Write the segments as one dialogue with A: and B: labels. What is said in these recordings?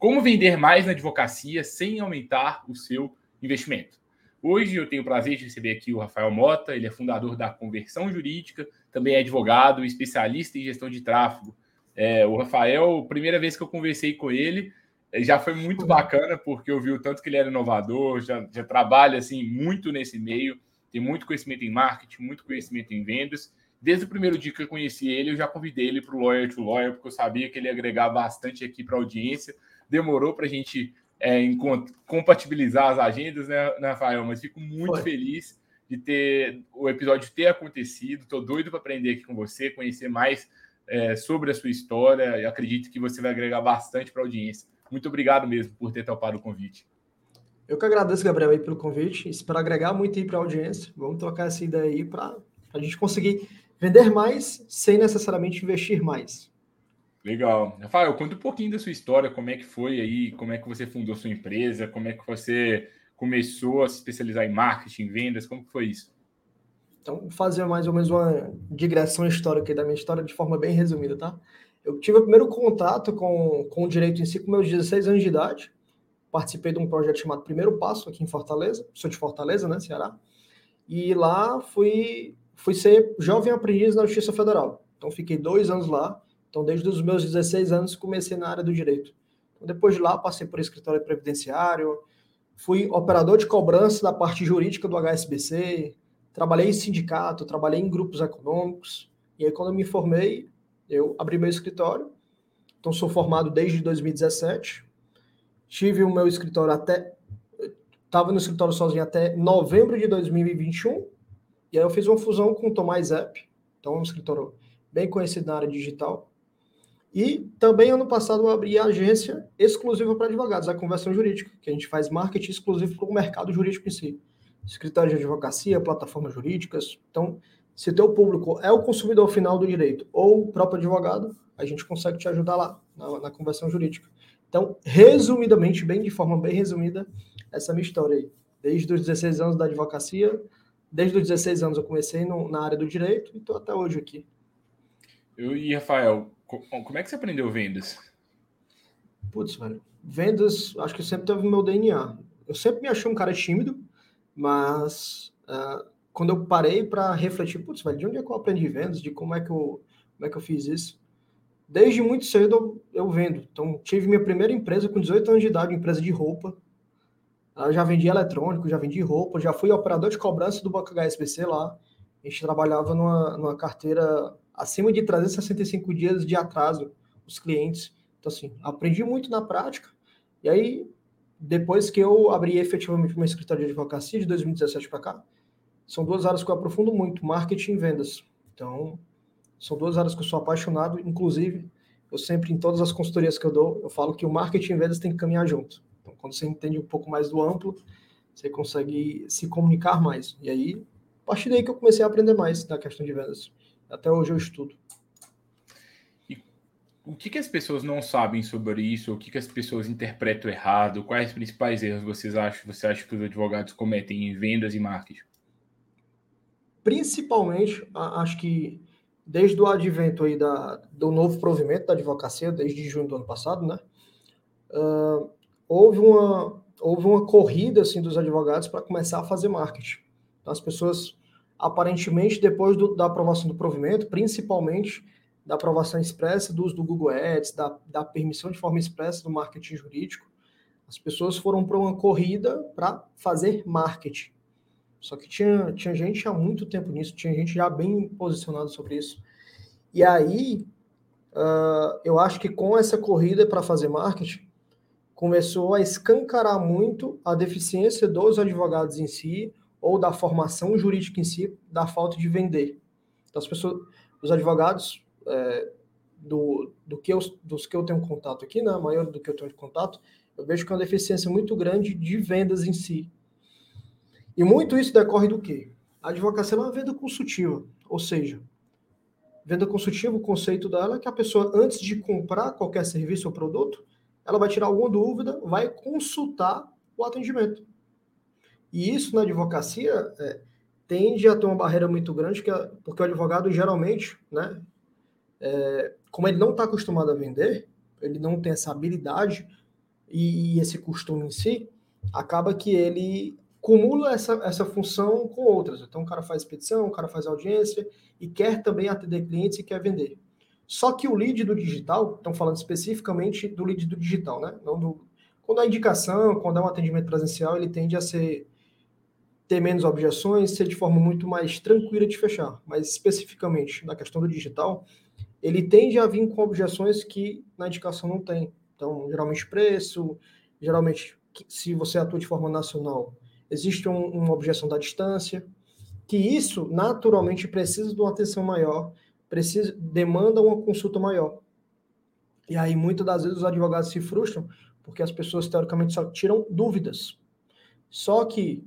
A: Como vender mais na advocacia sem aumentar o seu investimento? Hoje eu tenho o prazer de receber aqui o Rafael Mota, ele é fundador da Conversão Jurídica, também é advogado, especialista em gestão de tráfego. É, o Rafael, primeira vez que eu conversei com ele, é, já foi muito bacana, porque eu vi o tanto que ele era inovador, já, já trabalha assim muito nesse meio, tem muito conhecimento em marketing, muito conhecimento em vendas. Desde o primeiro dia que eu conheci ele, eu já convidei ele para o Lawyer to Lawyer, porque eu sabia que ele ia agregar bastante aqui para a audiência demorou para a gente é, compatibilizar as agendas, né, né, Rafael? Mas fico muito Foi. feliz de ter o episódio ter acontecido. Estou doido para aprender aqui com você, conhecer mais é, sobre a sua história e acredito que você vai agregar bastante para a audiência. Muito obrigado mesmo por ter topado o convite.
B: Eu que agradeço, Gabriel, aí pelo convite. Espero agregar muito aí para a audiência. Vamos trocar essa ideia aí para a gente conseguir vender mais sem necessariamente investir mais.
A: Legal. Rafael, conta um pouquinho da sua história, como é que foi aí, como é que você fundou sua empresa, como é que você começou a se especializar em marketing, vendas, como foi isso?
B: Então, fazer mais ou menos uma digressão histórica da minha história de forma bem resumida, tá? Eu tive o primeiro contato com, com o direito em si com meus 16 anos de idade. Participei de um projeto chamado Primeiro Passo aqui em Fortaleza, sou de Fortaleza, né, Ceará. E lá fui, fui ser jovem aprendiz na Justiça Federal. Então, fiquei dois anos lá então, desde os meus 16 anos, comecei na área do direito. Então, depois de lá, passei por escritório previdenciário, fui operador de cobrança da parte jurídica do HSBC, trabalhei em sindicato, trabalhei em grupos econômicos. E aí, quando eu me formei, eu abri meu escritório. Então, sou formado desde 2017. Tive o meu escritório até. Estava no escritório sozinho até novembro de 2021. E aí, eu fiz uma fusão com o Tomás App. Então, um escritório bem conhecido na área digital. E também ano passado eu abri a agência exclusiva para advogados, a conversão jurídica, que a gente faz marketing exclusivo para o mercado jurídico em si. Escritório de advocacia, plataformas jurídicas. Então, se teu público é o consumidor final do direito ou o próprio advogado, a gente consegue te ajudar lá, na, na conversão jurídica. Então, resumidamente, bem de forma bem resumida, essa é minha história aí. Desde os 16 anos da advocacia, desde os 16 anos eu comecei no, na área do direito e estou até hoje aqui.
A: Eu e Rafael, como é que você aprendeu vendas?
B: Putz, velho. Vendas, acho que sempre teve no meu DNA. Eu sempre me achei um cara tímido, mas uh, quando eu parei para refletir, putz, velho, de onde é que eu aprendi vendas? De como é que eu, como é que eu fiz isso? Desde muito cedo eu, eu vendo. Então, tive minha primeira empresa com 18 anos de idade, empresa de roupa. Eu já vendi eletrônico, já vendi roupa, já fui operador de cobrança do Banco HSBC lá. A gente trabalhava numa, numa carteira acima de 365 dias de atraso os clientes. Então, assim, aprendi muito na prática. E aí, depois que eu abri efetivamente uma escritório de advocacia de 2017 para cá, são duas áreas que eu aprofundo muito, marketing e vendas. Então, são duas áreas que eu sou apaixonado, inclusive, eu sempre, em todas as consultorias que eu dou, eu falo que o marketing e vendas tem que caminhar junto. Então, quando você entende um pouco mais do amplo, você consegue se comunicar mais. E aí, a partir daí que eu comecei a aprender mais da questão de vendas. Até hoje eu estudo.
A: E o que, que as pessoas não sabem sobre isso? O que, que as pessoas interpretam errado? Quais os principais erros vocês acham, você acha que os advogados cometem em vendas e marketing?
B: Principalmente, acho que desde o advento aí da, do novo provimento da advocacia, desde junho do ano passado, né? Uh, houve, uma, houve uma corrida assim, dos advogados para começar a fazer marketing. Então, as pessoas aparentemente depois do, da aprovação do provimento, principalmente da aprovação expressa do uso do Google Ads, da, da permissão de forma expressa do marketing jurídico, as pessoas foram para uma corrida para fazer marketing. Só que tinha, tinha gente há muito tempo nisso, tinha gente já bem posicionada sobre isso. E aí, uh, eu acho que com essa corrida para fazer marketing, começou a escancarar muito a deficiência dos advogados em si, ou da formação jurídica em si, da falta de vender. Então, as pessoas, os advogados, é, do, do que eu, dos que eu tenho contato aqui, né, a maior do que eu tenho contato, Eu vejo que é uma deficiência muito grande de vendas em si. E muito isso decorre do quê? A advocacia é uma venda consultiva, ou seja, venda consultiva, o conceito dela é que a pessoa, antes de comprar qualquer serviço ou produto, ela vai tirar alguma dúvida, vai consultar o atendimento. E isso na advocacia é, tende a ter uma barreira muito grande, que é, porque o advogado geralmente, né, é, como ele não está acostumado a vender, ele não tem essa habilidade e, e esse costume em si, acaba que ele cumula essa, essa função com outras. Então, o cara faz expedição, o cara faz audiência e quer também atender clientes e quer vender. Só que o lead do digital, estão falando especificamente do lead do digital, né? Não do, quando é indicação, quando é um atendimento presencial, ele tende a ser ter menos objeções, ser de forma muito mais tranquila de fechar. Mas especificamente na questão do digital, ele tende a vir com objeções que na indicação não tem. Então, geralmente preço, geralmente se você atua de forma nacional, existe um, uma objeção da distância, que isso naturalmente precisa de uma atenção maior, precisa demanda uma consulta maior. E aí muitas das vezes os advogados se frustram porque as pessoas teoricamente só tiram dúvidas. Só que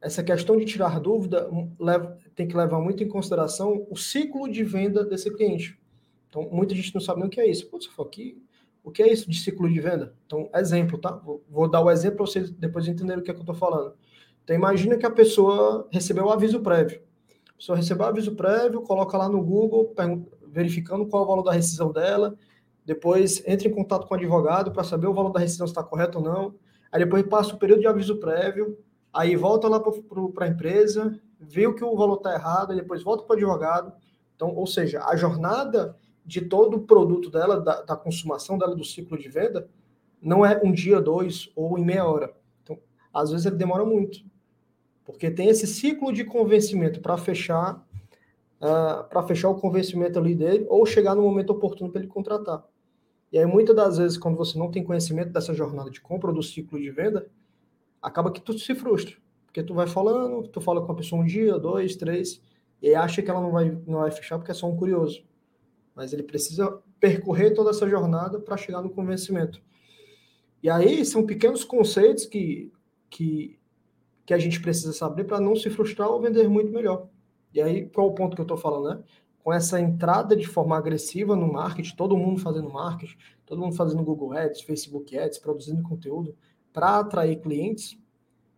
B: essa questão de tirar dúvida hum, leva, tem que levar muito em consideração o ciclo de venda desse cliente. Então, muita gente não sabe nem o que é isso. Putz, aqui, o que é isso de ciclo de venda? Então, exemplo, tá? Vou, vou dar o exemplo para vocês depois entenderem o que é que eu estou falando. Então, imagina que a pessoa recebeu o aviso prévio. A pessoa recebeu o aviso prévio, coloca lá no Google, verificando qual é o valor da rescisão dela, depois entra em contato com o advogado para saber o valor da rescisão se está correto ou não, aí depois passa o período de aviso prévio, aí volta lá para a empresa, vê que o valor está errado, depois volta para o advogado. Então, ou seja, a jornada de todo o produto dela, da, da, consumação dela, do ciclo de venda, não é um dia, dois ou em meia hora. Então, às vezes ele demora muito, porque tem esse ciclo de convencimento para fechar, uh, ah, para fechar o convencimento ali dele, ou chegar no momento oportuno para ele contratar. E aí, muitas das vezes, quando você não tem conhecimento dessa jornada de compra ou do ciclo de venda, acaba que tu se frustra. Porque tu vai falando, tu fala com a pessoa um dia, dois, três, e acha que ela não vai, não vai fechar porque é só um curioso. Mas ele precisa percorrer toda essa jornada para chegar no convencimento. E aí são pequenos conceitos que, que, que a gente precisa saber para não se frustrar ou vender muito melhor. E aí, qual o ponto que eu estou falando, né? Com essa entrada de forma agressiva no marketing, todo mundo fazendo marketing, todo mundo fazendo Google Ads, Facebook Ads, produzindo conteúdo, para atrair clientes,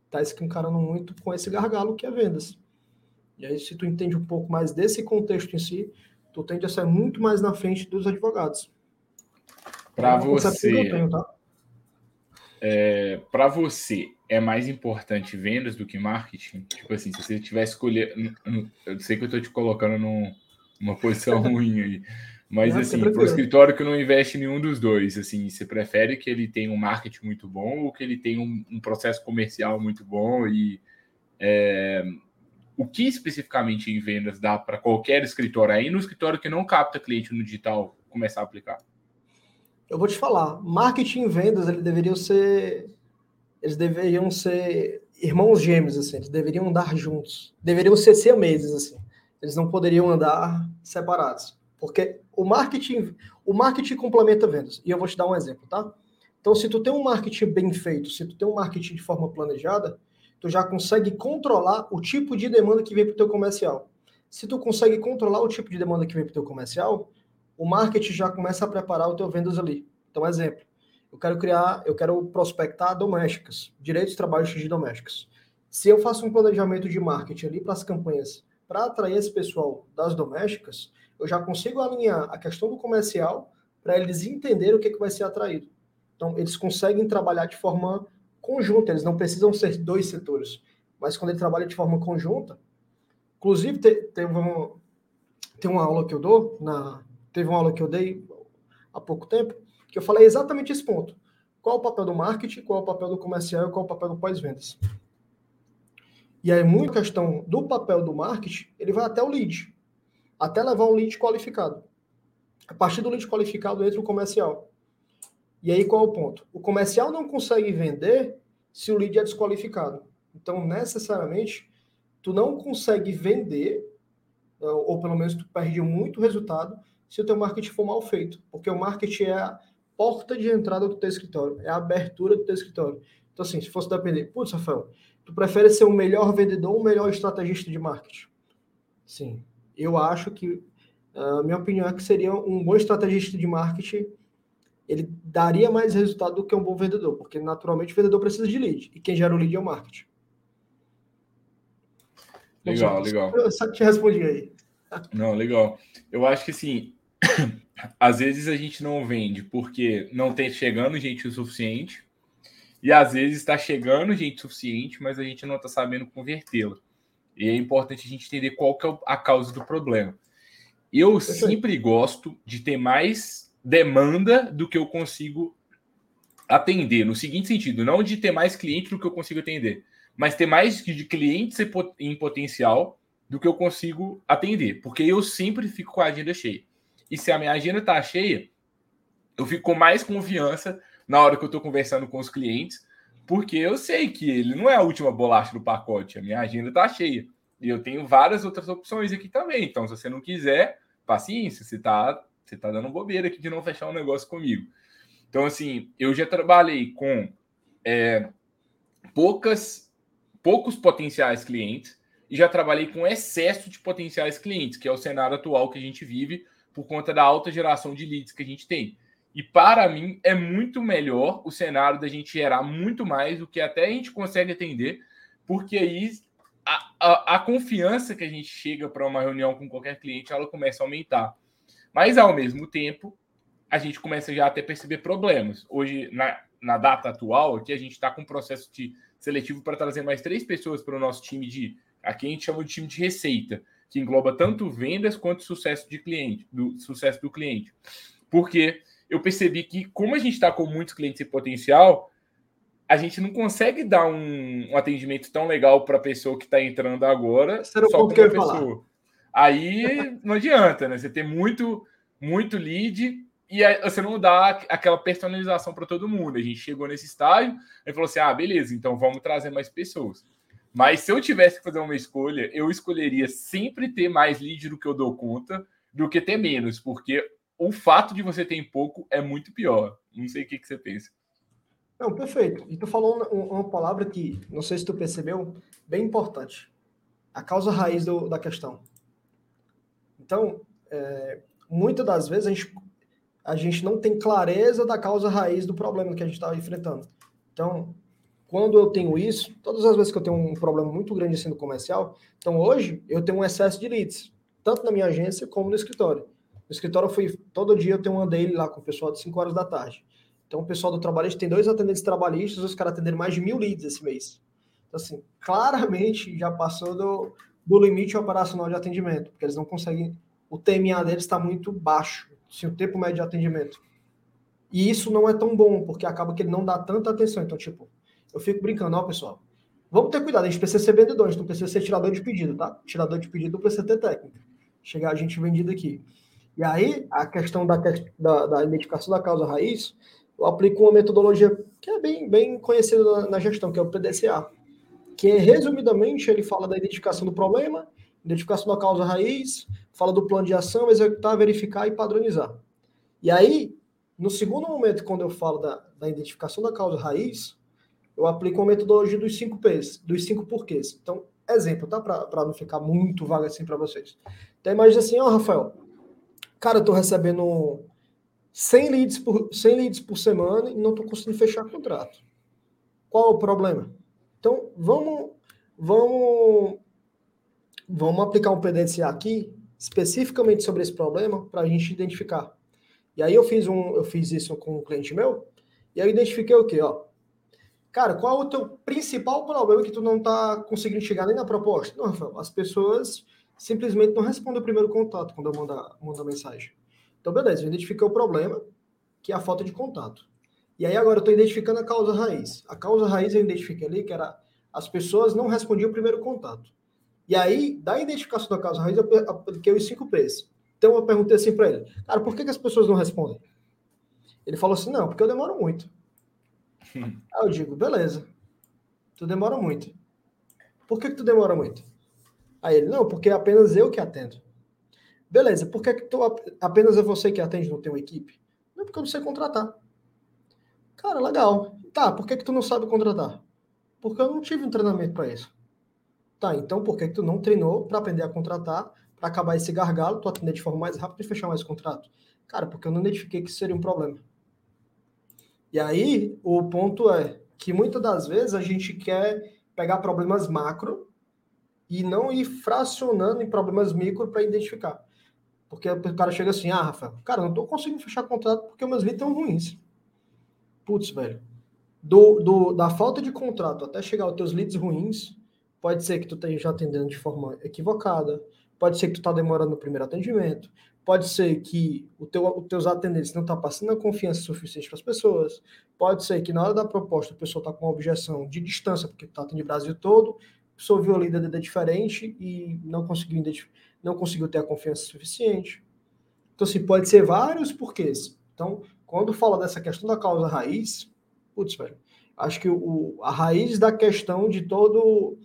B: está escancarando muito com esse gargalo que é vendas. E aí, se tu entende um pouco mais desse contexto em si, tu tende a ser muito mais na frente dos advogados.
A: Para é você, tá? é, para você, é mais importante vendas do que marketing? Tipo assim, se você tivesse escolher, eu sei que eu estou te colocando num, numa posição ruim aí, mas, assim, para o escritório que não investe em nenhum dos dois, assim, você prefere que ele tenha um marketing muito bom ou que ele tenha um, um processo comercial muito bom? E é, o que especificamente em vendas dá para qualquer escritório aí no escritório que não capta cliente no digital começar a aplicar?
B: Eu vou te falar, marketing e vendas eles deveriam ser eles deveriam ser irmãos gêmeos assim, eles deveriam andar juntos, deveriam ser siameses assim. Eles não poderiam andar separados. Porque o marketing, o marketing complementa vendas. E eu vou te dar um exemplo, tá? Então, se tu tem um marketing bem feito, se tu tem um marketing de forma planejada, tu já consegue controlar o tipo de demanda que vem para o teu comercial. Se tu consegue controlar o tipo de demanda que vem para o teu comercial, o marketing já começa a preparar o teu vendas ali. Então, exemplo, eu quero criar, eu quero prospectar domésticas, direitos de trabalho de domésticas. Se eu faço um planejamento de marketing ali para as campanhas, para atrair esse pessoal das domésticas, eu já consigo alinhar a questão do comercial para eles entenderem o que, que vai ser atraído. Então, eles conseguem trabalhar de forma conjunta, eles não precisam ser dois setores. Mas quando ele trabalha de forma conjunta, inclusive tem, uma, tem uma aula que eu dou, na, teve uma aula que eu dei há pouco tempo, que eu falei exatamente esse ponto. Qual o papel do marketing, qual o papel do comercial e qual o papel do pós-vendas. E aí, muita questão do papel do marketing, ele vai até o lead até levar um lead qualificado. A partir do lead qualificado entra o comercial. E aí qual é o ponto? O comercial não consegue vender se o lead é desqualificado. Então, necessariamente, tu não consegue vender, ou pelo menos tu perde muito resultado, se o teu marketing for mal feito. Porque o marketing é porta de entrada do teu escritório, é a abertura do teu escritório. Então, assim, se fosse depender, putz, Rafael, tu prefere ser um melhor vendedor ou um melhor estrategista de marketing? Sim, eu acho que, a minha opinião é que seria um bom estrategista de marketing, ele daria mais resultado do que um bom vendedor, porque naturalmente o vendedor precisa de lead, e quem gera o lead é o marketing.
A: Legal, legal.
B: Eu só te respondi aí.
A: Não, legal. Eu acho que assim, às vezes a gente não vende porque não tem chegando gente o suficiente, e às vezes está chegando gente suficiente, mas a gente não está sabendo convertê-la. E é importante a gente entender qual que é a causa do problema. Eu sempre gosto de ter mais demanda do que eu consigo atender. No seguinte sentido, não de ter mais clientes do que eu consigo atender, mas ter mais de clientes em potencial do que eu consigo atender. Porque eu sempre fico com a agenda cheia. E se a minha agenda está cheia, eu fico com mais confiança na hora que eu estou conversando com os clientes, porque eu sei que ele não é a última bolacha do pacote, a minha agenda está cheia. E eu tenho várias outras opções aqui também. Então, se você não quiser, paciência, você está você tá dando bobeira aqui de não fechar um negócio comigo. Então, assim, eu já trabalhei com é, poucas, poucos potenciais clientes e já trabalhei com excesso de potenciais clientes, que é o cenário atual que a gente vive por conta da alta geração de leads que a gente tem. E para mim é muito melhor o cenário da gente gerar muito mais do que até a gente consegue atender, porque aí a, a, a confiança que a gente chega para uma reunião com qualquer cliente ela começa a aumentar. Mas ao mesmo tempo, a gente começa já a até perceber problemas. Hoje, na, na data atual, aqui a gente está com um processo de seletivo para trazer mais três pessoas para o nosso time de. Aqui a gente chama de time de receita, que engloba tanto vendas quanto sucesso de cliente, do sucesso do cliente. Porque eu percebi que, como a gente está com muitos clientes em potencial, a gente não consegue dar um, um atendimento tão legal para a pessoa que está entrando agora.
B: Só com uma pessoa. Falar.
A: Aí não adianta, né? Você tem muito, muito lead e aí você não dá aquela personalização para todo mundo. A gente chegou nesse estágio e falou assim: ah, beleza, então vamos trazer mais pessoas. Mas se eu tivesse que fazer uma escolha, eu escolheria sempre ter mais lead do que eu dou conta do que ter menos, porque o fato de você ter pouco é muito pior. Não sei o que, que você pensa.
B: Não, perfeito. E tu falou uma, uma, palavra que, não sei se tu percebeu, bem importante. A causa raiz do, da questão. Então, é, muitas das vezes a gente, a gente não tem clareza da causa raiz do problema que a gente está enfrentando. Então, quando eu tenho isso, todas as vezes que eu tenho um problema muito grande sendo comercial, então hoje eu tenho um excesso de leads, tanto na minha agência como no escritório. No escritório, eu fui, todo dia eu tenho uma daily lá com o pessoal de 5 horas da tarde. Então, o pessoal do trabalhista tem dois atendentes trabalhistas, os caras atenderam mais de mil leads esse mês. Então, assim, claramente já passou do, do limite operacional de atendimento, porque eles não conseguem. O TMA deles está muito baixo, assim, o tempo médio de atendimento. E isso não é tão bom, porque acaba que ele não dá tanta atenção. Então, tipo, eu fico brincando, ó, pessoal. Vamos ter cuidado, a gente precisa ser vendedor, a gente não precisa ser tirador de pedido, tá? Tirador de pedido precisa ter técnica. Chegar a gente vendido aqui. E aí, a questão da, da, da identificação da causa raiz, eu aplico uma metodologia que é bem, bem conhecida na, na gestão, que é o PDCA, que resumidamente ele fala da identificação do problema, identificação da causa raiz, fala do plano de ação, executar, verificar e padronizar. E aí, no segundo momento, quando eu falo da, da identificação da causa raiz, eu aplico uma metodologia dos cinco P's, dos cinco porquês. Então, exemplo, tá? Para não ficar muito vago assim para vocês. Então, imagina assim, ó, Rafael, Cara, eu tô recebendo 100 leads por, 100 leads por semana e não tô conseguindo fechar contrato. Qual o problema? Então, vamos, vamos, vamos aplicar um PDCA aqui, especificamente sobre esse problema, para a gente identificar. E aí eu fiz, um, eu fiz isso com um cliente meu, e eu identifiquei o quê? Ó, cara, qual é o teu principal problema que tu não tá conseguindo chegar nem na proposta? Não, Rafael, as pessoas simplesmente não responde o primeiro contato quando eu mando, mando a mensagem. Então, beleza, eu identifiquei o problema, que é a falta de contato. E aí agora eu estou identificando a causa raiz. A causa raiz eu identifiquei ali que era as pessoas não respondiam o primeiro contato. E aí, da identificação da causa raiz, eu apliquei os cinco P's. Então eu perguntei assim para ele, cara, por que, que, as pessoas não respondem? Ele falou assim, não, porque eu demoro muito. Hum. Aí eu digo, beleza, tu demora muito. Por que, que tu demora muito? Aí ele, não, porque é apenas eu que atendo. Beleza, por que, que tu, apenas é você que atende, não tem uma equipe? Não, porque eu não sei contratar. Cara, legal. Tá, por que, que tu não sabe contratar? Porque eu não tive um treinamento para isso. Tá, então por que, que tu não treinou para aprender a contratar, para acabar esse gargalo, tu atender de forma mais rápida e fechar mais contrato? Cara, porque eu não identifiquei que isso seria um problema. E aí, o ponto é que muitas das vezes a gente quer pegar problemas macro e não ir fracionando em problemas micro para identificar. Porque o cara chega assim, ah, Rafael, cara, não estou conseguindo fechar contrato porque meus leads estão ruins. Putz, velho. Do, do, da falta de contrato até chegar aos teus leads ruins, pode ser que tu esteja atendendo de forma equivocada, pode ser que tu está demorando no primeiro atendimento, pode ser que o teu, os teus atendentes não estão tá passando a confiança suficiente para as pessoas, pode ser que na hora da proposta a pessoa está com uma objeção de distância, porque tu está atendendo o Brasil todo, a viu a líder diferente e não conseguiu não conseguiu ter a confiança suficiente. Então, assim, pode ser vários porquês. Então, quando fala dessa questão da causa raiz, putz, velho, acho que o, a raiz da questão de todo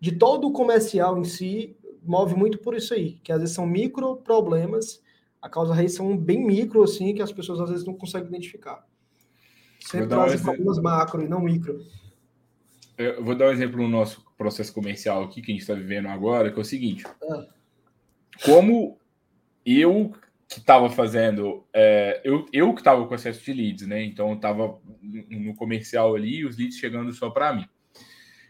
B: de todo o comercial em si move muito por isso aí, que às vezes são micro problemas, a causa raiz são bem micro, assim, que as pessoas às vezes não conseguem identificar. Sempre trazem problemas macro e não micro.
A: Eu vou dar um exemplo no nosso processo comercial aqui, que a gente está vivendo agora, que é o seguinte. Ah como eu que estava fazendo, é, eu, eu que estava com acesso de leads, né? Então eu estava no comercial ali, os leads chegando só para mim.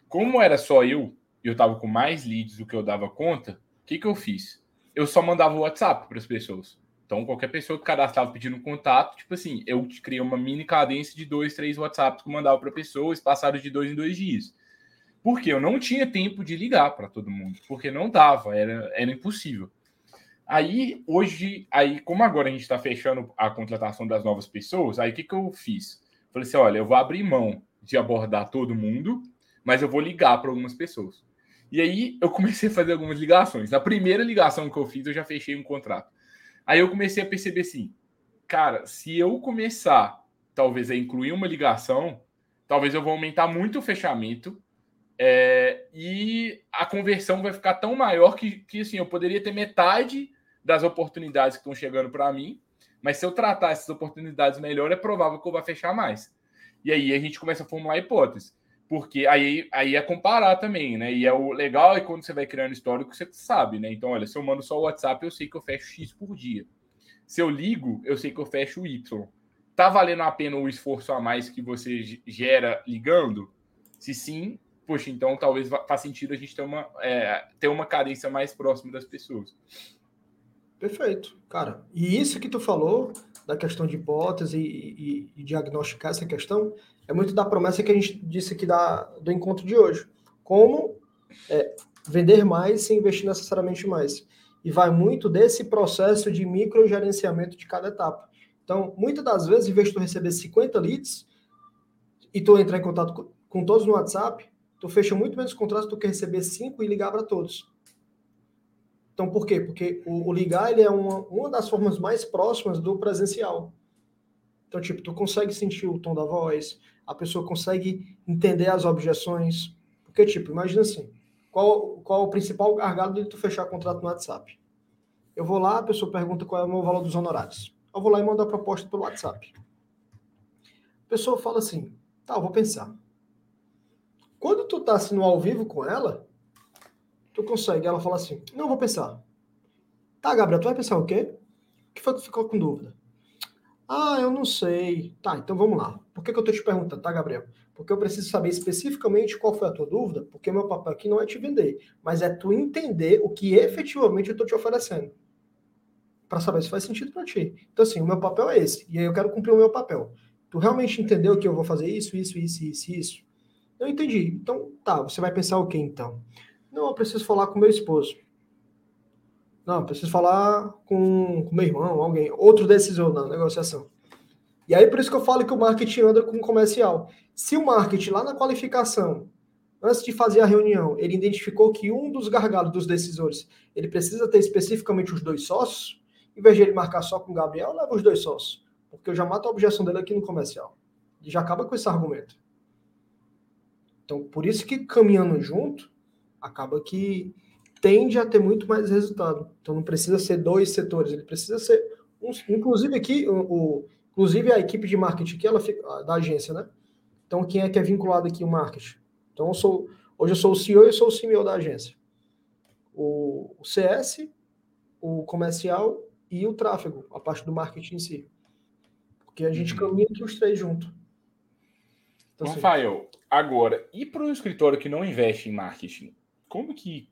A: Como era só eu, eu estava com mais leads do que eu dava conta, o que, que eu fiz? Eu só mandava o WhatsApp para as pessoas. Então, qualquer pessoa que cadastrava pedindo contato, tipo assim, eu criei uma mini cadência de dois, três WhatsApps que eu mandava para pessoas, passados de dois em dois dias. Porque eu não tinha tempo de ligar para todo mundo, porque não dava, era, era impossível. Aí, hoje, aí, como agora a gente está fechando a contratação das novas pessoas, aí o que, que eu fiz? Falei assim: olha, eu vou abrir mão de abordar todo mundo, mas eu vou ligar para algumas pessoas. E aí eu comecei a fazer algumas ligações. Na primeira ligação que eu fiz, eu já fechei um contrato. Aí eu comecei a perceber assim, cara, se eu começar, talvez, a incluir uma ligação, talvez eu vou aumentar muito o fechamento é, e a conversão vai ficar tão maior que, que assim, eu poderia ter metade das oportunidades que estão chegando para mim, mas se eu tratar essas oportunidades melhor, é provável que eu vá fechar mais. E aí a gente começa a formular hipóteses. Porque aí, aí é comparar também, né? E é o legal é quando você vai criando histórico, você sabe, né? Então, olha, se eu mando só o WhatsApp, eu sei que eu fecho X por dia. Se eu ligo, eu sei que eu fecho Y. Tá valendo a pena o esforço a mais que você gera ligando? Se sim, poxa, então talvez faça sentido a gente ter uma, é, ter uma cadência mais próxima das pessoas.
B: Perfeito, cara. E isso que tu falou da questão de hipótese e, e, e, diagnosticar essa questão é muito da promessa que a gente disse aqui da, do encontro de hoje. Como é, vender mais sem investir necessariamente mais. E vai muito desse processo de microgerenciamento de cada etapa. Então, muitas das vezes, em vez de tu receber 50 leads e tu entrar em contato com, com todos no WhatsApp, tu fecha muito menos contratos do que receber 5 e ligar para todos. Então, por quê? Porque o, o ligar ele é uma, uma das formas mais próximas do presencial. Então, tipo, tu consegue sentir o tom da voz, a pessoa consegue entender as objeções. Porque, tipo, imagina assim, qual, qual o principal gargalo de tu fechar contrato no WhatsApp? Eu vou lá, a pessoa pergunta qual é o meu valor dos honorários. Eu vou lá e mando a proposta pelo WhatsApp. A pessoa fala assim, tá, eu vou pensar. Quando tu tá assim no ao vivo com ela, tu consegue. Ela fala assim: Não, vou pensar. Tá, Gabriel, tu vai pensar o quê? O que foi que ficou com dúvida? Ah, eu não sei. Tá, então vamos lá. Por que, que eu tô te perguntando, tá, Gabriel? Porque eu preciso saber especificamente qual foi a tua dúvida, porque meu papel aqui não é te vender, mas é tu entender o que efetivamente eu tô te oferecendo. Para saber se faz sentido para ti. Então, assim, o meu papel é esse. E aí eu quero cumprir o meu papel. Tu realmente entendeu que eu vou fazer isso, isso, isso, isso, isso? Eu entendi. Então, tá, você vai pensar o que então? Não, eu preciso falar com meu esposo. Não, preciso falar com, com meu irmão, alguém, outro decisor na negociação. E aí, por isso que eu falo que o marketing anda com o comercial. Se o marketing, lá na qualificação, antes de fazer a reunião, ele identificou que um dos gargalos dos decisores, ele precisa ter especificamente os dois sócios, em vez de ele marcar só com o Gabriel, leva os dois sócios. Porque eu já mato a objeção dele aqui no comercial. E já acaba com esse argumento. Então, por isso que caminhando junto, acaba que tende a ter muito mais resultado. Então não precisa ser dois setores, ele precisa ser um, inclusive aqui o, o Inclusive a equipe de marketing que ela fica, da agência, né? Então quem é que é vinculado aqui o marketing? Então eu sou, hoje eu sou o CEO e eu sou o CMO da agência. O, o CS, o comercial e o tráfego, a parte do marketing em si. Porque a gente uhum. caminha aqui os três juntos.
A: Então, Rafael, assim, agora, e para um escritório que não investe em marketing? Como que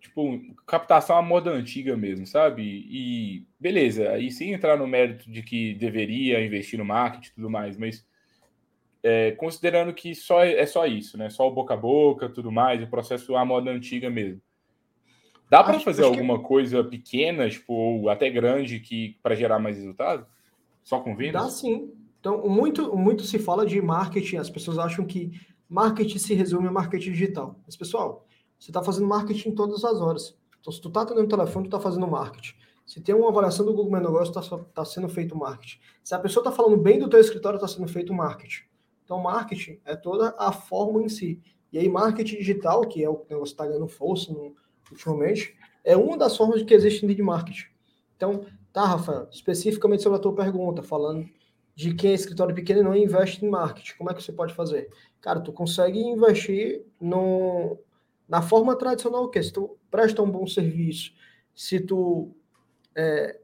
A: tipo, captação à moda antiga mesmo, sabe? E beleza, aí sem entrar no mérito de que deveria investir no marketing e tudo mais, mas é, considerando que só é, é só isso, né? Só o boca a boca, tudo mais, o processo à moda antiga mesmo. Dá para fazer alguma que... coisa pequena, tipo, ou até grande, que para gerar mais resultado? Só com vendas?
B: Dá sim. Então, muito, muito se fala de marketing, as pessoas acham que marketing se resume a marketing digital. Mas, pessoal, você está fazendo marketing todas as horas. Então, se tu está atendendo o telefone, tu está fazendo marketing. Se tem uma avaliação do Google Meu Negócio, está tá sendo feito marketing. Se a pessoa está falando bem do teu escritório, está sendo feito marketing. Então, marketing é toda a forma em si. E aí, marketing digital, que é o que você está ganhando força no, ultimamente, é uma das formas que existe de marketing. Então, tá, Rafael, especificamente sobre a tua pergunta, falando de quem é escritório pequeno e não investe em marketing, como é que você pode fazer? Cara, tu consegue investir no, na forma tradicional, que se tu presta um bom serviço, se tu. É,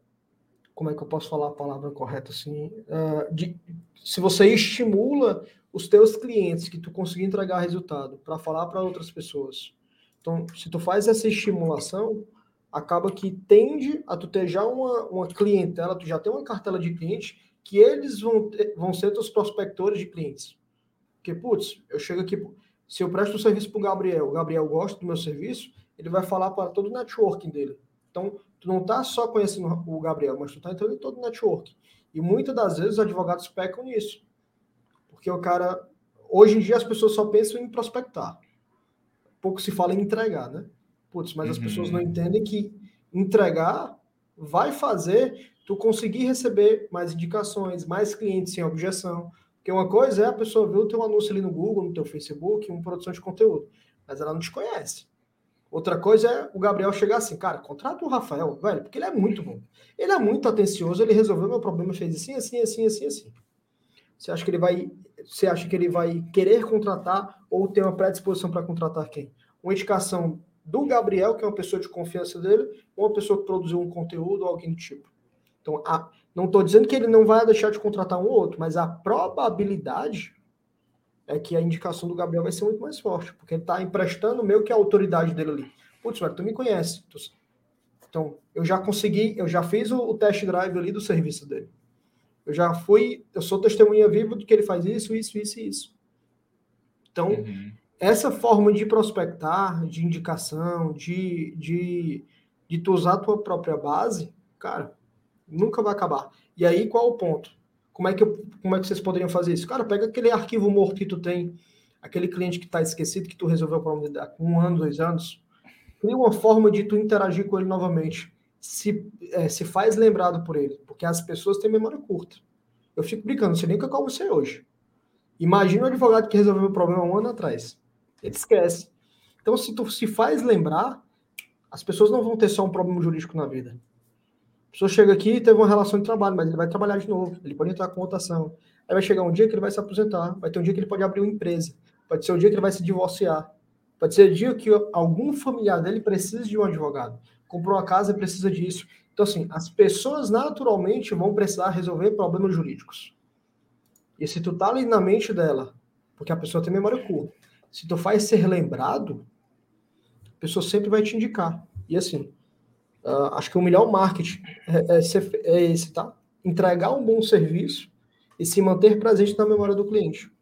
B: como é que eu posso falar a palavra correta assim? Uh, de, se você estimula os teus clientes que tu conseguir entregar resultado para falar para outras pessoas. Então, se tu faz essa estimulação, acaba que tende a tu ter já uma, uma clientela, tu já tem uma cartela de clientes que eles vão, ter, vão ser teus prospectores de clientes. Porque, putz, eu chego aqui, se eu presto um serviço para o Gabriel, o Gabriel gosta do meu serviço, ele vai falar para todo o networking dele. Então, tu não está só conhecendo o Gabriel, mas tu está entrando em todo o networking. E muitas das vezes os advogados pecam nisso. Porque o cara. Hoje em dia as pessoas só pensam em prospectar. Pouco se fala em entregar, né? Putz, mas uhum. as pessoas não entendem que entregar vai fazer tu conseguir receber mais indicações, mais clientes sem objeção, porque uma coisa é a pessoa ver o teu anúncio ali no Google, no teu Facebook, uma produção de conteúdo, mas ela não te conhece. Outra coisa é o Gabriel chegar assim, cara, contrata o Rafael, velho, porque ele é muito bom. Ele é muito atencioso, ele resolveu meu problema, fez assim, assim, assim, assim, assim. Você acha que ele vai, você acha que ele vai querer contratar ou ter uma predisposição para contratar quem? Uma indicação do Gabriel, que é uma pessoa de confiança dele, ou uma pessoa que produziu um conteúdo ou alguém do tipo. Então, a, não estou dizendo que ele não vai deixar de contratar um ou outro, mas a probabilidade é que a indicação do Gabriel vai ser muito mais forte, porque ele está emprestando meio que a autoridade dele ali. Putz, velho, tu me conhece. Então, eu já consegui, eu já fiz o, o test drive ali do serviço dele. Eu já fui, eu sou testemunha viva do que ele faz isso, isso, isso e isso. Então, uhum. essa forma de prospectar, de indicação, de, de, de tu usar a tua própria base, cara, Nunca vai acabar. E aí, qual o ponto? Como é que, eu, como é que vocês poderiam fazer isso? Cara, pega aquele arquivo morto que tu tem, aquele cliente que está esquecido, que tu resolveu o problema há um ano, dois anos, cria uma forma de tu interagir com ele novamente. Se, é, se faz lembrado por ele, porque as pessoas têm memória curta. Eu fico brincando, não sei nem o que eu você hoje. Imagina o advogado que resolveu o problema um ano atrás. Ele esquece. Então, se tu se faz lembrar, as pessoas não vão ter só um problema jurídico na vida pessoa chega aqui e teve uma relação de trabalho, mas ele vai trabalhar de novo, ele pode entrar com rotação. Aí vai chegar um dia que ele vai se aposentar, vai ter um dia que ele pode abrir uma empresa, pode ser um dia que ele vai se divorciar, pode ser o dia que algum familiar dele precisa de um advogado, comprou uma casa e precisa disso. Então, assim, as pessoas naturalmente vão precisar resolver problemas jurídicos. E se tu tá ali na mente dela, porque a pessoa tem memória curta, se tu faz ser lembrado, a pessoa sempre vai te indicar. E assim, Uh, acho que o melhor marketing é, é, é, esse, tá? Entregar um bom serviço e se manter presente na memória do cliente.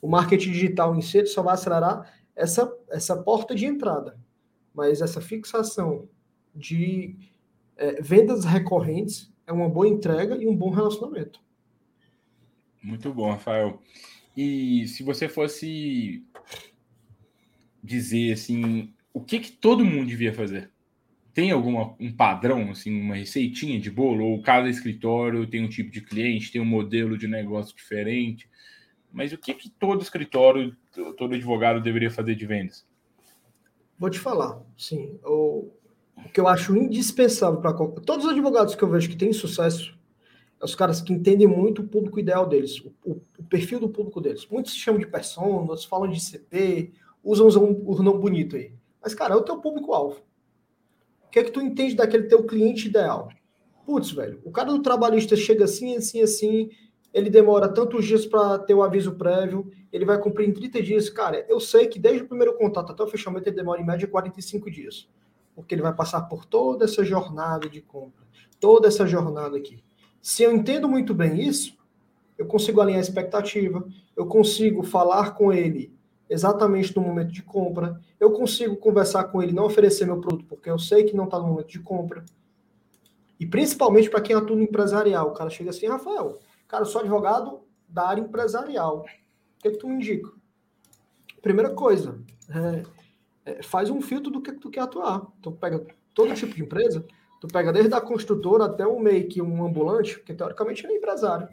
B: O marketing digital em si só vai acelerar essa, essa porta de entrada, mas essa fixação de é, vendas recorrentes é uma boa entrega e um bom relacionamento.
A: Muito bom, Rafael. E se você fosse dizer assim, o que, que todo mundo devia fazer? Tem algum um padrão, assim, uma receitinha de bolo? Ou cada escritório tem um tipo de cliente, tem um modelo de negócio diferente? Mas o que, que todo escritório, todo advogado deveria fazer de vendas?
B: Vou te falar, sim. O, o que eu acho indispensável para todos os advogados que eu vejo que têm sucesso os caras que entendem muito o público ideal deles, o, o, o perfil do público deles. Muitos se chamam de persona, outros falam de CP, usam, usam o nome bonito aí. Mas, cara, é o teu público-alvo. O que é que tu entende daquele teu cliente ideal? Putz, velho, o cara do trabalhista chega assim, assim, assim, ele demora tantos dias para ter o aviso prévio, ele vai cumprir em 30 dias. Cara, eu sei que desde o primeiro contato até o fechamento ele demora em média 45 dias. Porque ele vai passar por toda essa jornada de compra, toda essa jornada aqui. Se eu entendo muito bem isso, eu consigo alinhar a expectativa, eu consigo falar com ele exatamente no momento de compra, eu consigo conversar com ele, não oferecer meu produto porque eu sei que não está no momento de compra. E principalmente para quem atua no empresarial, o cara chega assim, Rafael, cara, eu sou advogado da área empresarial. O que, é que tu me indica? Primeira coisa, é, é, faz um filtro do que, que tu quer atuar. Então pega todo tipo de empresa, Tu pega desde a construtora até o make, um ambulante, que teoricamente ele é empresário.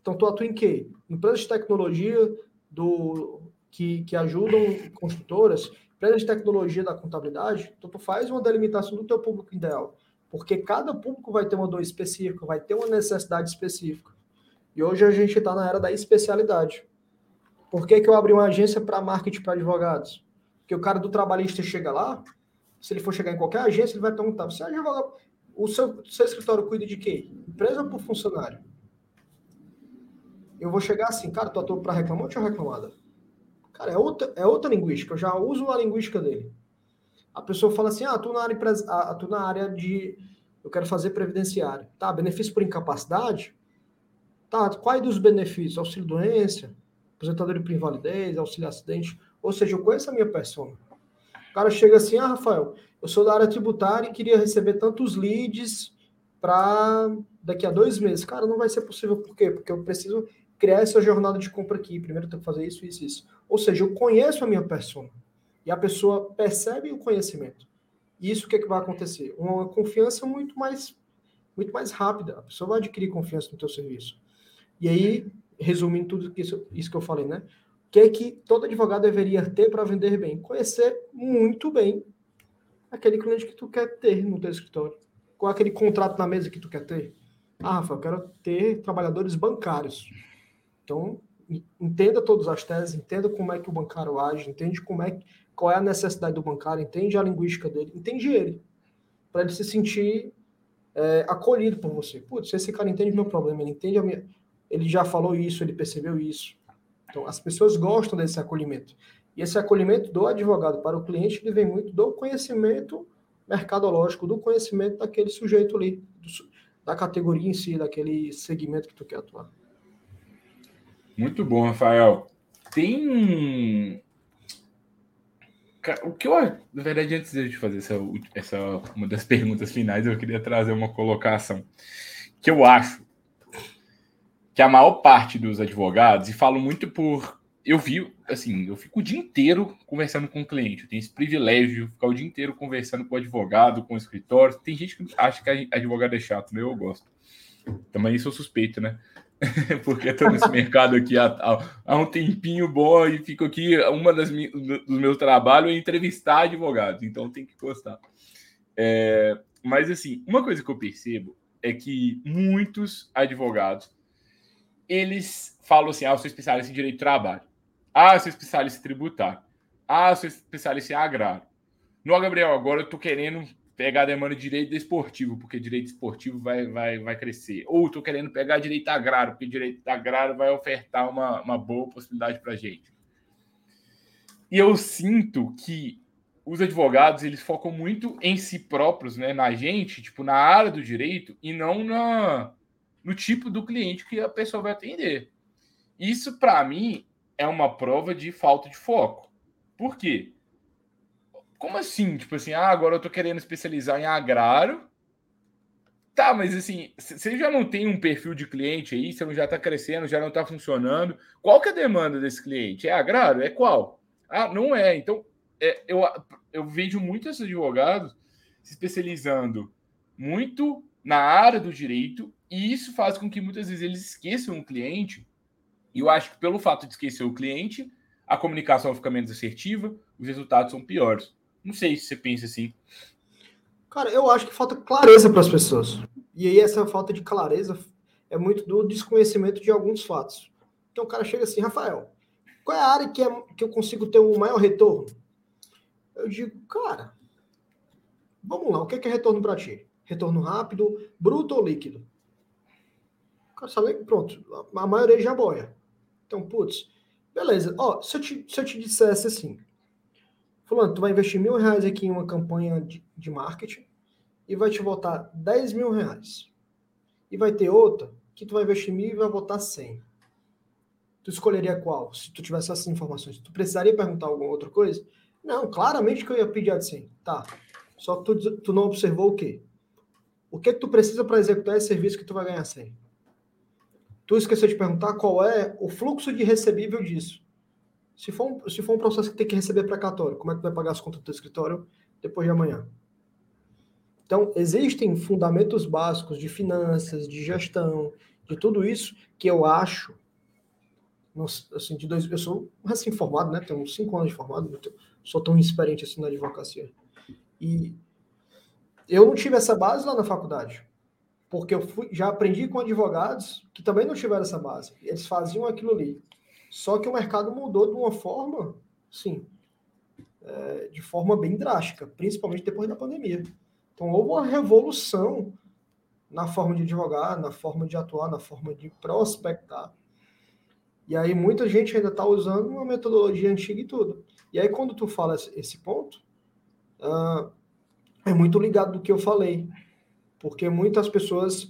B: Então tu atua em quê? Empresas de tecnologia do, que, que ajudam construtoras, empresas de tecnologia da contabilidade, então tu faz uma delimitação do teu público ideal. Porque cada público vai ter uma dor específica, vai ter uma necessidade específica. E hoje a gente está na era da especialidade. Por que, que eu abri uma agência para marketing para advogados? Porque o cara do trabalhista chega lá, se ele for chegar em qualquer agência, ele vai perguntar: você é advogado? O seu, seu escritório cuida de quê? Empresa ou por funcionário? Eu vou chegar assim, cara, tu atua para reclamante ou reclamada? Cara, é outra, é outra linguística, eu já uso a linguística dele. A pessoa fala assim: ah, tu na área, atuo na área de. Eu quero fazer previdenciário. Tá, benefício por incapacidade? Tá, quais dos benefícios? Auxílio doença, aposentadoria por invalidez, auxílio acidente. Ou seja, eu conheço a minha pessoa. O cara chega assim, ah, Rafael, eu sou da área tributária e queria receber tantos leads para daqui a dois meses. Cara, não vai ser possível. Por quê? Porque eu preciso criar essa jornada de compra aqui. Primeiro eu tenho que fazer isso, isso, isso. Ou seja, eu conheço a minha persona. E a pessoa percebe o conhecimento. E isso o que, é que vai acontecer? Uma confiança muito mais, muito mais rápida. A pessoa vai adquirir confiança no teu serviço. E aí, resumindo tudo isso, isso que eu falei, né? que é que todo advogado deveria ter para vender bem? Conhecer muito bem aquele cliente que tu quer ter no teu escritório. Qual é aquele contrato na mesa que tu quer ter? Ah, Rafa, eu quero ter trabalhadores bancários. Então, entenda todas as teses, entenda como é que o bancário age, entende como é qual é a necessidade do bancário, entende a linguística dele, entende ele, para ele se sentir é, acolhido por você. Putz, esse cara entende meu problema, ele entende a minha, ele já falou isso, ele percebeu isso. Então, as pessoas gostam desse acolhimento. E esse acolhimento do advogado para o cliente, ele vem muito do conhecimento mercadológico, do conhecimento daquele sujeito ali, do, da categoria em si, daquele segmento que tu quer atuar.
A: Muito bom, Rafael. Tem o que eu, na verdade, antes de fazer essa, essa uma das perguntas finais, eu queria trazer uma colocação que eu acho que a maior parte dos advogados, e falo muito por. Eu vi, assim, eu fico o dia inteiro conversando com o cliente, eu tenho esse privilégio de ficar o dia inteiro conversando com o advogado, com o escritório. Tem gente que acha que advogado é chato, né? Eu gosto. Também sou suspeito, né? Porque estou nesse mercado aqui há, há, um tempinho bom e fico aqui. Uma das dos meus trabalhos é entrevistar advogados, então tem que gostar. É, mas, assim, uma coisa que eu percebo é que muitos advogados eles falam assim: ah, eu sou especialista em direito de trabalho. Ah, eu sou especialista em tributário. Ah, eu sou especialista em agrário. No Gabriel, agora eu tô querendo pegar a demanda de direito esportivo, porque direito esportivo vai, vai, vai crescer. Ou estou querendo pegar direito agrário, porque direito agrário vai ofertar uma, uma boa possibilidade para gente. E eu sinto que os advogados eles focam muito em si próprios, né, na gente, tipo na área do direito e não na no tipo do cliente que a pessoa vai atender. Isso, para mim, é uma prova de falta de foco. Por quê? Como assim? Tipo assim, ah, agora eu tô querendo especializar em agrário. Tá, mas assim, você já não tem um perfil de cliente aí, você já está crescendo, já não está funcionando. Qual que é a demanda desse cliente? É agrário? É qual? Ah, não é. Então, é, eu, eu vejo muitos advogados se especializando muito na área do direito e isso faz com que muitas vezes eles esqueçam o cliente. E eu acho que pelo fato de esquecer o cliente, a comunicação fica menos assertiva, os resultados são piores. Não sei se você pensa assim.
B: Cara, eu acho que falta clareza para as pessoas. E aí essa falta de clareza é muito do desconhecimento de alguns fatos. Então o cara chega assim, Rafael, qual é a área que, é, que eu consigo ter o maior retorno? Eu digo, cara, vamos lá, o que é, que é retorno para ti? Retorno rápido, bruto ou líquido? O cara sabe, pronto, a maioria já boia. Então, putz, beleza. Ó, se eu te, se eu te dissesse assim, fulano, tu vai investir mil reais aqui em uma campanha de, de marketing e vai te voltar 10 mil reais. E vai ter outra que tu vai investir mil e vai voltar 100 tu escolheria qual? Se tu tivesse essas informações, tu precisaria perguntar alguma outra coisa? Não, claramente que eu ia pedir a de 100. Tá. Só que tu, tu não observou o quê? O que, que tu precisa para executar esse serviço que tu vai ganhar 100? Tu esqueceu de perguntar qual é o fluxo de recebível disso. Se for um, se for um processo que tem que receber precatório, como é que vai pagar as contas do escritório depois de amanhã? Então, existem fundamentos básicos de finanças, de gestão, de tudo isso que eu acho assim, de dois, eu sou recém-formado, né? Tenho cinco anos de formado, sou tão experiente assim na advocacia. E eu não tive essa base lá na faculdade, porque eu fui, já aprendi com advogados que também não tiveram essa base. Eles faziam aquilo ali. Só que o mercado mudou de uma forma, sim, é, de forma bem drástica, principalmente depois da pandemia. Então houve uma revolução na forma de advogar, na forma de atuar, na forma de prospectar. E aí muita gente ainda está usando uma metodologia antiga e tudo. E aí quando tu fala esse ponto, uh, é muito ligado do que eu falei, porque muitas pessoas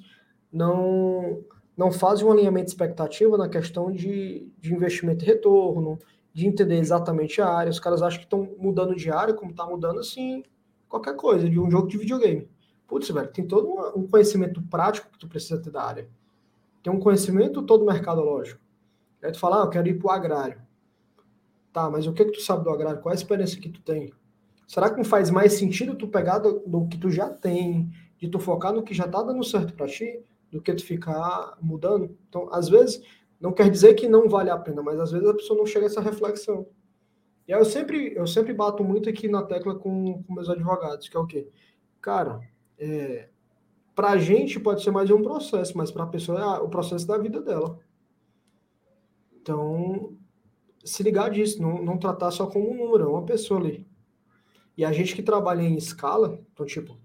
B: não não fazem um alinhamento de expectativa na questão de, de investimento e retorno, de entender exatamente a área. Os caras acham que estão mudando de área, como está mudando assim, qualquer coisa, de um jogo de videogame. Putz, velho, tem todo um conhecimento prático que tu precisa ter da área. Tem um conhecimento todo mercadológico. Aí tu fala, ah, eu quero ir para o agrário. Tá, mas o que, que tu sabe do agrário? Qual a experiência que tu tem? Será que não faz mais sentido tu pegar do, do que tu já tem, de tu focar no que já tá dando certo para ti, do que tu ficar mudando? Então, às vezes, não quer dizer que não vale a pena, mas às vezes a pessoa não chega a essa reflexão. E aí eu sempre, eu sempre bato muito aqui na tecla com, com meus advogados, que é o quê? Cara, é, para a gente pode ser mais um processo, mas para a pessoa é o processo da vida dela. Então, se ligar disso, não, não tratar só como um número, é uma pessoa ali. E a gente que trabalha em escala, então, tipo,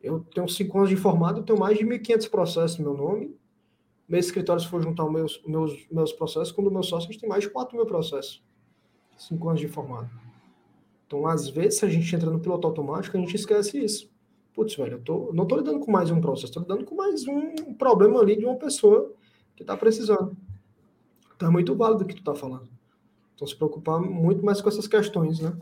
B: eu tenho cinco anos de formado, tenho mais de 1.500 processos no meu nome. Meu escritório, se for juntar meus, meus, meus processos, quando o meu sócio, a gente tem mais de 4 mil processos. Cinco anos de formado. Então, às vezes, se a gente entra no piloto automático, a gente esquece isso. Putz, velho, eu tô, não estou lidando com mais um processo, estou lidando com mais um problema ali de uma pessoa que está precisando. Então é muito válido o que tu está falando. Então se preocupar muito mais com essas questões, né?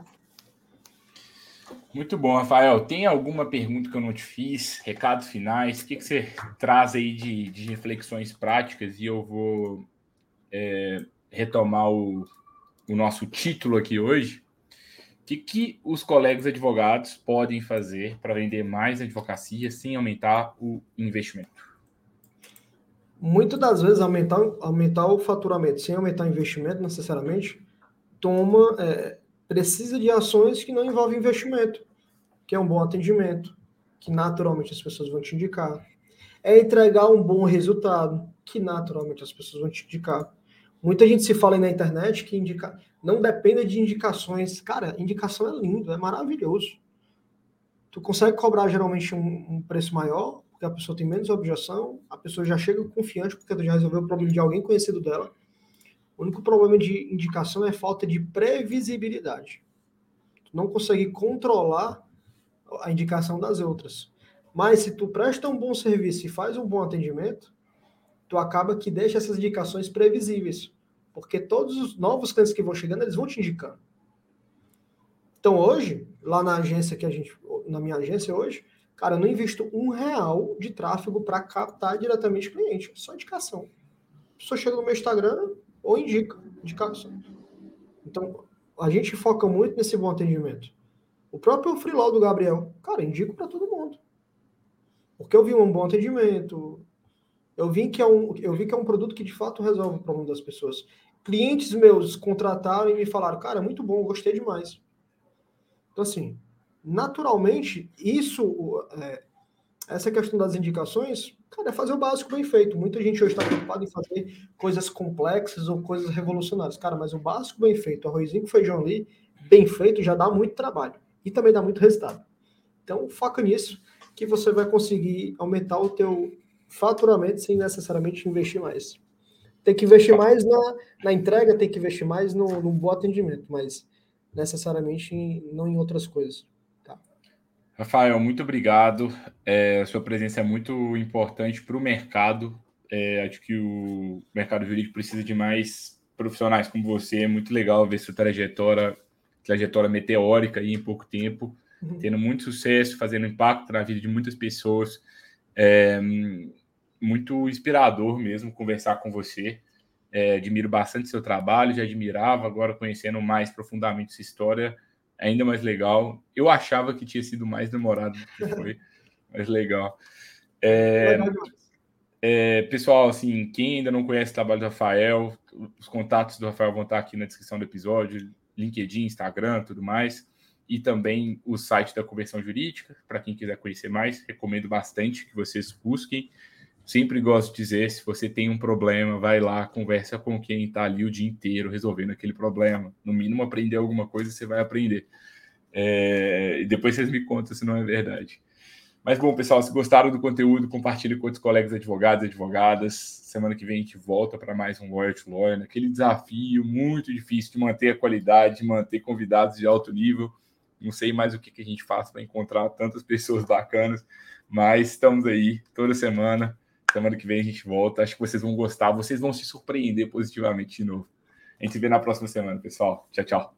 A: Muito bom, Rafael. Tem alguma pergunta que eu não te fiz? Recados finais? O que, que você traz aí de, de reflexões práticas? E eu vou é, retomar o, o nosso título aqui hoje. O que, que os colegas advogados podem fazer para vender mais advocacia sem aumentar o investimento?
B: muitas das vezes aumentar, aumentar o faturamento sem aumentar o investimento necessariamente, toma, é, precisa de ações que não envolvem investimento, que é um bom atendimento, que naturalmente as pessoas vão te indicar. É entregar um bom resultado, que naturalmente as pessoas vão te indicar. Muita gente se fala aí na internet que indica, não dependa de indicações. Cara, indicação é lindo, é maravilhoso. Tu consegue cobrar geralmente um, um preço maior porque a pessoa tem menos objeção, a pessoa já chega confiante porque já resolveu o problema de alguém conhecido dela. O único problema de indicação é falta de previsibilidade. Tu não consegue controlar a indicação das outras. Mas se tu presta um bom serviço e faz um bom atendimento, tu acaba que deixa essas indicações previsíveis. Porque todos os novos clientes que vão chegando, eles vão te indicando. Então hoje, lá na agência que a gente, na minha agência hoje, Cara, eu não invisto um real de tráfego para captar diretamente cliente, só indicação. A pessoa chega no meu Instagram ou indica, indicação. Então, a gente foca muito nesse bom atendimento. O próprio freeló do Gabriel, cara, indico para todo mundo. Porque eu vi um bom atendimento, eu vi que é um, eu vi que é um produto que de fato resolve o problema das pessoas. Clientes meus contrataram e me falaram, cara, muito bom, gostei demais. Então, assim, naturalmente, isso, é, essa questão das indicações, cara, é fazer o básico bem feito. Muita gente hoje está preocupada em fazer coisas complexas ou coisas revolucionárias. Cara, mas o básico bem feito, arrozinho com feijão ali, bem feito, já dá muito trabalho. E também dá muito resultado. Então, foca nisso, que você vai conseguir aumentar o teu faturamento sem necessariamente investir mais. Tem que investir mais na, na entrega, tem que investir mais no, no bom atendimento, mas necessariamente não em outras coisas.
A: Rafael, muito obrigado. É, a sua presença é muito importante para o mercado. É, acho que o mercado jurídico precisa de mais profissionais como você. É muito legal ver sua trajetória, trajetória meteórica aí em pouco tempo, uhum. tendo muito sucesso, fazendo impacto na vida de muitas pessoas. É, muito inspirador mesmo conversar com você. É, admiro bastante seu trabalho, já admirava, agora conhecendo mais profundamente sua história ainda mais legal. Eu achava que tinha sido mais demorado do que foi, mas legal. É, é, pessoal, assim, quem ainda não conhece o trabalho do Rafael, os contatos do Rafael vão estar aqui na descrição do episódio, LinkedIn, Instagram, tudo mais, e também o site da Convenção Jurídica, para quem quiser conhecer mais, recomendo bastante que vocês busquem. Sempre gosto de dizer, se você tem um problema, vai lá, conversa com quem está ali o dia inteiro resolvendo aquele problema. No mínimo, aprender alguma coisa você vai aprender. É... E depois vocês me contam se não é verdade. Mas bom, pessoal, se gostaram do conteúdo, compartilhe com outros colegas advogados e advogadas. Semana que vem a gente volta para mais um Lawyer to Lawyer, aquele desafio muito difícil de manter a qualidade, de manter convidados de alto nível. Não sei mais o que, que a gente faz para encontrar tantas pessoas bacanas, mas estamos aí toda semana Semana que vem a gente volta. Acho que vocês vão gostar. Vocês vão se surpreender positivamente de novo. A gente se vê na próxima semana, pessoal. Tchau, tchau.